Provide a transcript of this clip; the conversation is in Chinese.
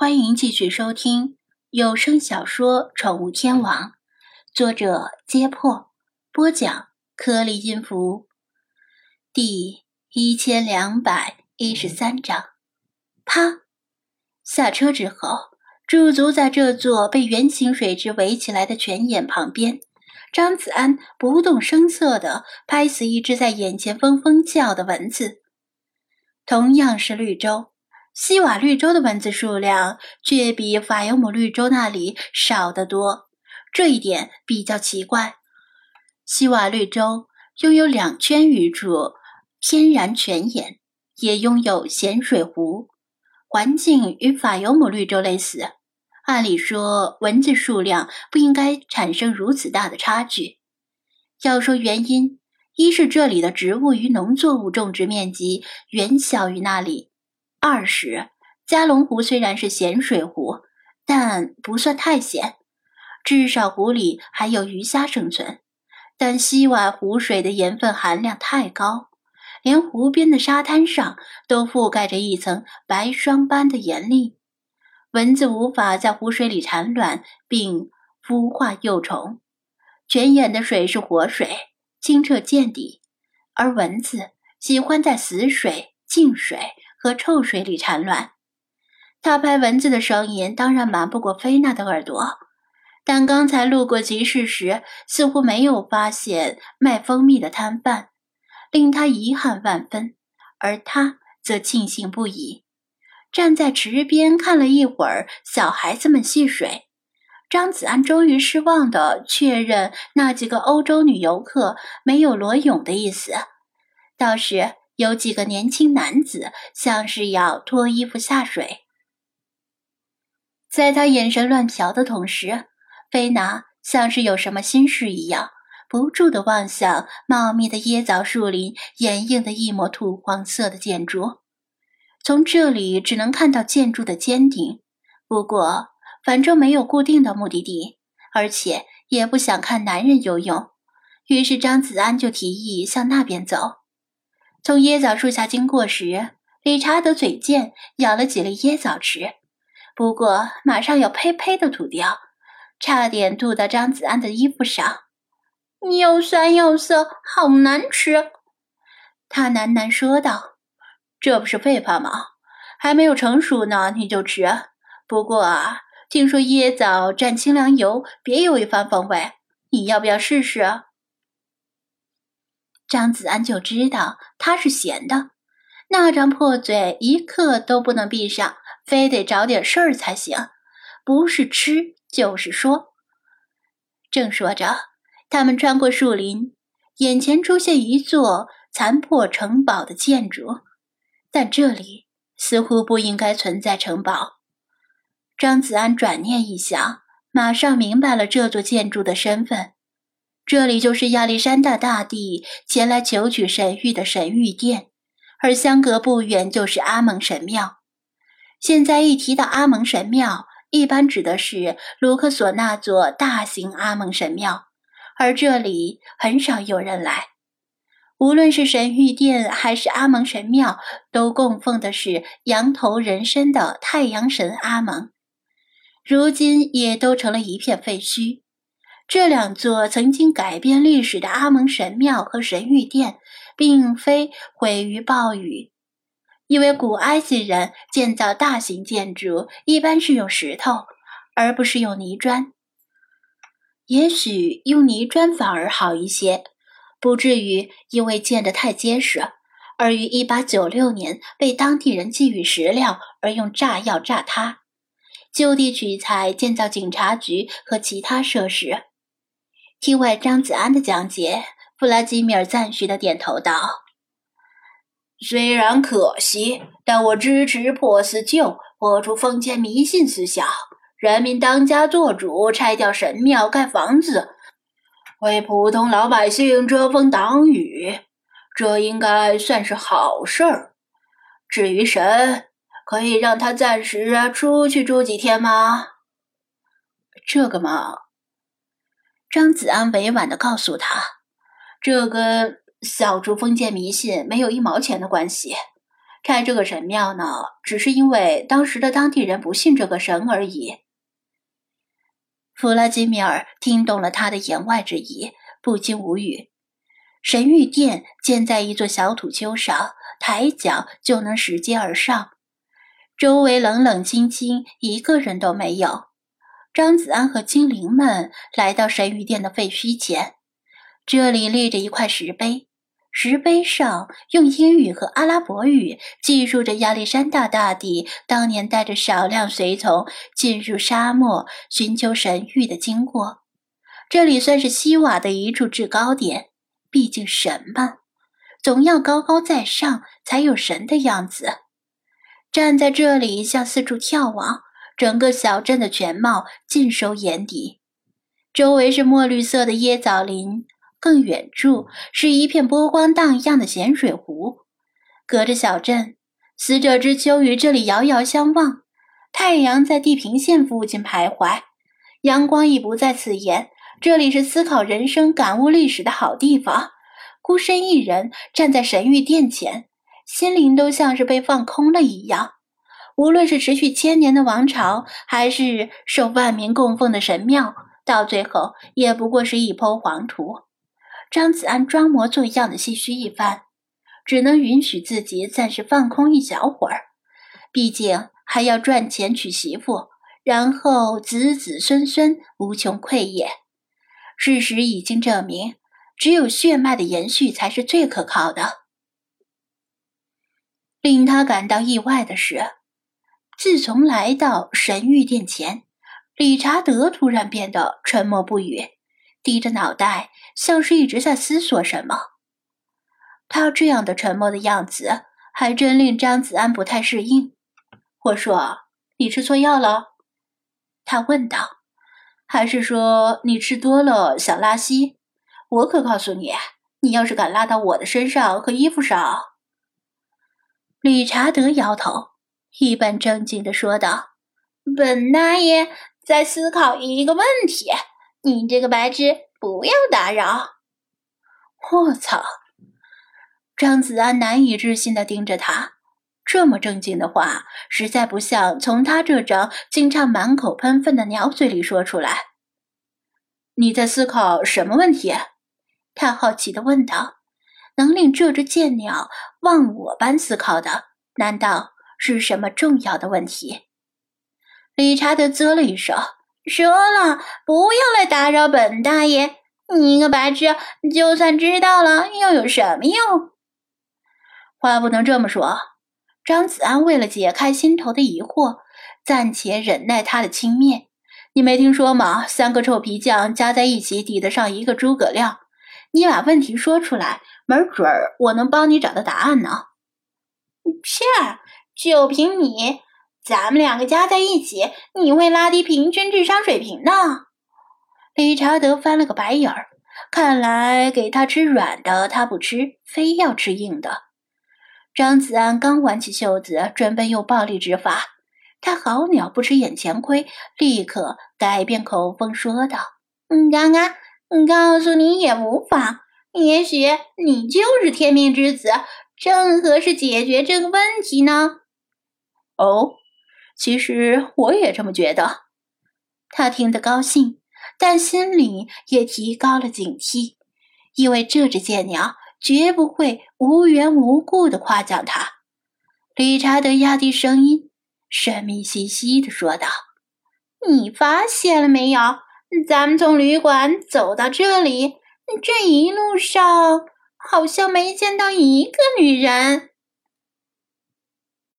欢迎继续收听有声小说《宠物天王》，作者：揭破，播讲：颗粒音符，第一千两百一十三章。啪！下车之后，驻足在这座被圆形水池围起来的泉眼旁边，张子安不动声色地拍死一只在眼前嗡嗡叫的蚊子。同样是绿洲。西瓦绿洲的蚊子数量却比法尤姆绿洲那里少得多，这一点比较奇怪。西瓦绿洲拥有两圈余处天然泉眼，也拥有咸水湖，环境与法尤姆绿洲类似。按理说，蚊子数量不应该产生如此大的差距。要说原因，一是这里的植物与农作物种植面积远小于那里。二十，加龙湖虽然是咸水湖，但不算太咸，至少湖里还有鱼虾生存。但西瓦湖水的盐分含量太高，连湖边的沙滩上都覆盖着一层白霜般的盐粒，蚊子无法在湖水里产卵并孵化幼虫。泉眼的水是活水，清澈见底，而蚊子喜欢在死水、静水。和臭水里产卵，他拍蚊子的声音当然瞒不过菲娜的耳朵。但刚才路过集市时，似乎没有发现卖蜂蜜的摊贩，令他遗憾万分。而他则庆幸不已，站在池边看了一会儿小孩子们戏水。张子安终于失望地确认，那几个欧洲女游客没有裸泳的意思，倒是。有几个年轻男子像是要脱衣服下水，在他眼神乱瞟的同时，菲娜像是有什么心事一样，不住地望向茂密的椰枣树林掩映的一抹土黄色的建筑。从这里只能看到建筑的尖顶，不过反正没有固定的目的地，而且也不想看男人游泳，于是张子安就提议向那边走。从椰枣树下经过时，理查德嘴贱，咬了几粒椰枣吃，不过马上又呸呸的吐掉，差点吐到张子安的衣服上，又酸又涩，好难吃。他喃喃说道：“这不是废话吗？还没有成熟呢，你就吃。不过啊，听说椰枣蘸清凉油别有一番风味，你要不要试试？”张子安就知道他是闲的，那张破嘴一刻都不能闭上，非得找点事儿才行，不是吃就是说。正说着，他们穿过树林，眼前出现一座残破城堡的建筑，但这里似乎不应该存在城堡。张子安转念一想，马上明白了这座建筑的身份。这里就是亚历山大大帝前来求取神谕的神谕殿，而相隔不远就是阿蒙神庙。现在一提到阿蒙神庙，一般指的是卢克索那座大型阿蒙神庙，而这里很少有人来。无论是神谕殿还是阿蒙神庙，都供奉的是羊头人身的太阳神阿蒙，如今也都成了一片废墟。这两座曾经改变历史的阿蒙神庙和神谕殿，并非毁于暴雨，因为古埃及人建造大型建筑一般是用石头，而不是用泥砖。也许用泥砖反而好一些，不至于因为建得太结实，而于1896年被当地人觊觎石料而用炸药炸塌，就地取材建造警察局和其他设施。听完张子安的讲解，弗拉基米尔赞许的点头道：“虽然可惜，但我支持破四旧，破除封建迷信思想，人民当家作主，拆掉神庙盖房子，为普通老百姓遮风挡雨，这应该算是好事儿。至于神，可以让他暂时出去住几天吗？这个嘛。”张子安委婉地告诉他：“这跟小猪封建迷信没有一毛钱的关系。拆这个神庙呢，只是因为当时的当地人不信这个神而已。弗拉基米尔听懂了他的言外之意，不禁无语。神谕殿建在一座小土丘上，抬脚就能拾阶而上，周围冷冷清清，一个人都没有。张子安和精灵们来到神谕殿的废墟前，这里立着一块石碑。石碑上用英语和阿拉伯语记述着亚历山大大帝当年带着少量随从进入沙漠寻求神域的经过。这里算是西瓦的一处制高点，毕竟神嘛，总要高高在上才有神的样子。站在这里向四处眺望，整个小镇的全貌尽收眼底。周围是墨绿色的椰枣林。更远处是一片波光荡漾的咸水湖，隔着小镇，死者之丘与这里遥遥相望。太阳在地平线附近徘徊，阳光已不在此言。这里是思考人生、感悟历史的好地方。孤身一人站在神谕殿前，心灵都像是被放空了一样。无论是持续千年的王朝，还是受万民供奉的神庙，到最后也不过是一抔黄土。张子安装模作样的唏嘘一番，只能允许自己暂时放空一小会儿，毕竟还要赚钱娶媳妇，然后子子孙孙无穷匮也。事实已经证明，只有血脉的延续才是最可靠的。令他感到意外的是，自从来到神谕殿前，理查德突然变得沉默不语。低着脑袋，像是一直在思索什么。他这样的沉默的样子，还真令张子安不太适应。我说：“你吃错药了？”他问道。“还是说你吃多了想拉稀？”我可告诉你，你要是敢拉到我的身上和衣服上……理查德摇头，一本正经的说道：“本大爷在思考一个问题。”你这个白痴，不要打扰！我操！张子安难以置信的盯着他，这么正经的话，实在不像从他这张经常满口喷粪的鸟嘴里说出来。你在思考什么问题？他好奇的问道。能令这只贱鸟忘我般思考的，难道是什么重要的问题？理查德啧了一声。说了不要来打扰本大爷！你一个白痴，就算知道了又有什么用？话不能这么说。张子安为了解开心头的疑惑，暂且忍耐他的轻蔑。你没听说吗？三个臭皮匠加在一起抵得上一个诸葛亮。你把问题说出来，没准儿我能帮你找到答案呢。切，就凭你！咱们两个加在一起，你会拉低平均智商水平的。理查德翻了个白眼儿，看来给他吃软的他不吃，非要吃硬的。张子安刚挽起袖子，准备用暴力执法，他好鸟不吃眼前亏，立刻改变口风说道：“嗯，刚刚告诉你也无妨，也许你就是天命之子，正合适解决这个问题呢。”哦。其实我也这么觉得。他听得高兴，但心里也提高了警惕，因为这只贱鸟绝不会无缘无故的夸奖他。理查德压低声音，神秘兮兮的说道：“你发现了没有？咱们从旅馆走到这里，这一路上好像没见到一个女人。”